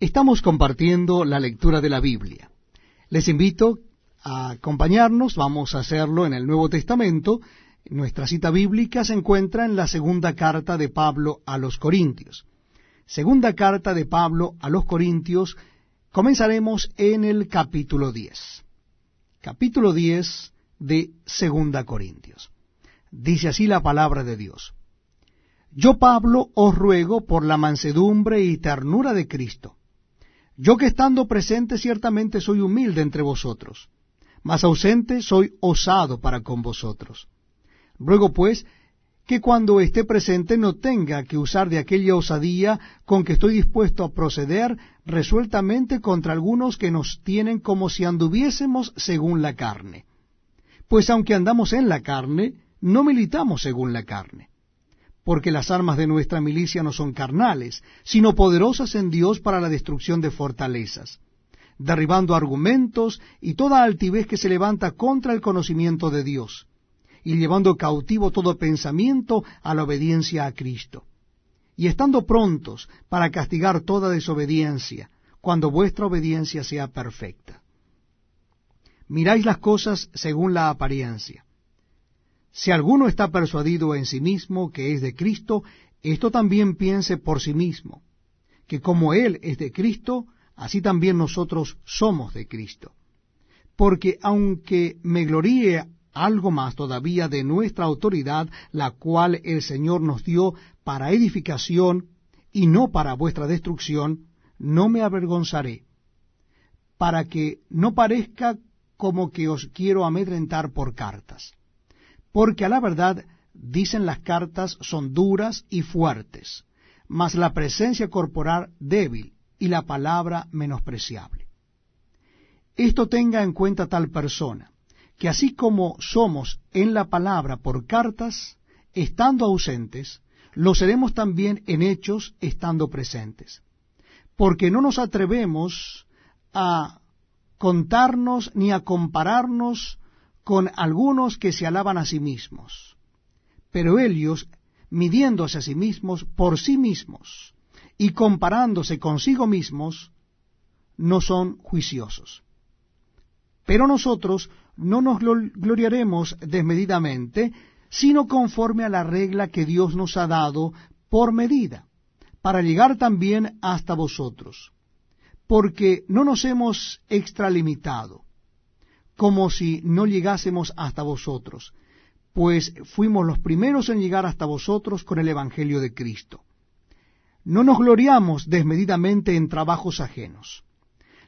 Estamos compartiendo la lectura de la Biblia. Les invito a acompañarnos, vamos a hacerlo en el Nuevo Testamento. Nuestra cita bíblica se encuentra en la segunda carta de Pablo a los Corintios. Segunda carta de Pablo a los Corintios, comenzaremos en el capítulo 10. Capítulo 10 de Segunda Corintios. Dice así la palabra de Dios. Yo, Pablo, os ruego por la mansedumbre y ternura de Cristo. Yo que estando presente ciertamente soy humilde entre vosotros, mas ausente soy osado para con vosotros. Ruego pues que cuando esté presente no tenga que usar de aquella osadía con que estoy dispuesto a proceder resueltamente contra algunos que nos tienen como si anduviésemos según la carne. Pues aunque andamos en la carne, no militamos según la carne porque las armas de nuestra milicia no son carnales, sino poderosas en Dios para la destrucción de fortalezas, derribando argumentos y toda altivez que se levanta contra el conocimiento de Dios, y llevando cautivo todo pensamiento a la obediencia a Cristo, y estando prontos para castigar toda desobediencia, cuando vuestra obediencia sea perfecta. Miráis las cosas según la apariencia si alguno está persuadido en sí mismo que es de Cristo, esto también piense por sí mismo, que como Él es de Cristo, así también nosotros somos de Cristo. Porque aunque me gloríe algo más todavía de nuestra autoridad, la cual el Señor nos dio para edificación y no para vuestra destrucción, no me avergonzaré, para que no parezca como que os quiero amedrentar por cartas porque a la verdad dicen las cartas son duras y fuertes, mas la presencia corporal débil y la palabra menospreciable. Esto tenga en cuenta tal persona, que así como somos en la palabra por cartas, estando ausentes, lo seremos también en hechos estando presentes. Porque no nos atrevemos a contarnos ni a compararnos con algunos que se alaban a sí mismos. Pero ellos, midiéndose a sí mismos por sí mismos y comparándose consigo mismos, no son juiciosos. Pero nosotros no nos gloriaremos desmedidamente, sino conforme a la regla que Dios nos ha dado por medida, para llegar también hasta vosotros, porque no nos hemos extralimitado como si no llegásemos hasta vosotros, pues fuimos los primeros en llegar hasta vosotros con el Evangelio de Cristo. No nos gloriamos desmedidamente en trabajos ajenos,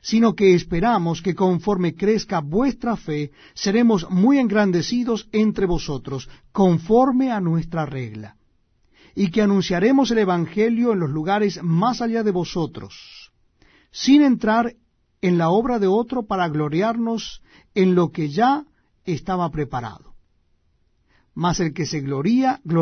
sino que esperamos que conforme crezca vuestra fe, seremos muy engrandecidos entre vosotros, conforme a nuestra regla, y que anunciaremos el Evangelio en los lugares más allá de vosotros, sin entrar en la obra de otro para gloriarnos en lo que ya estaba preparado. Mas el que se gloría, gloria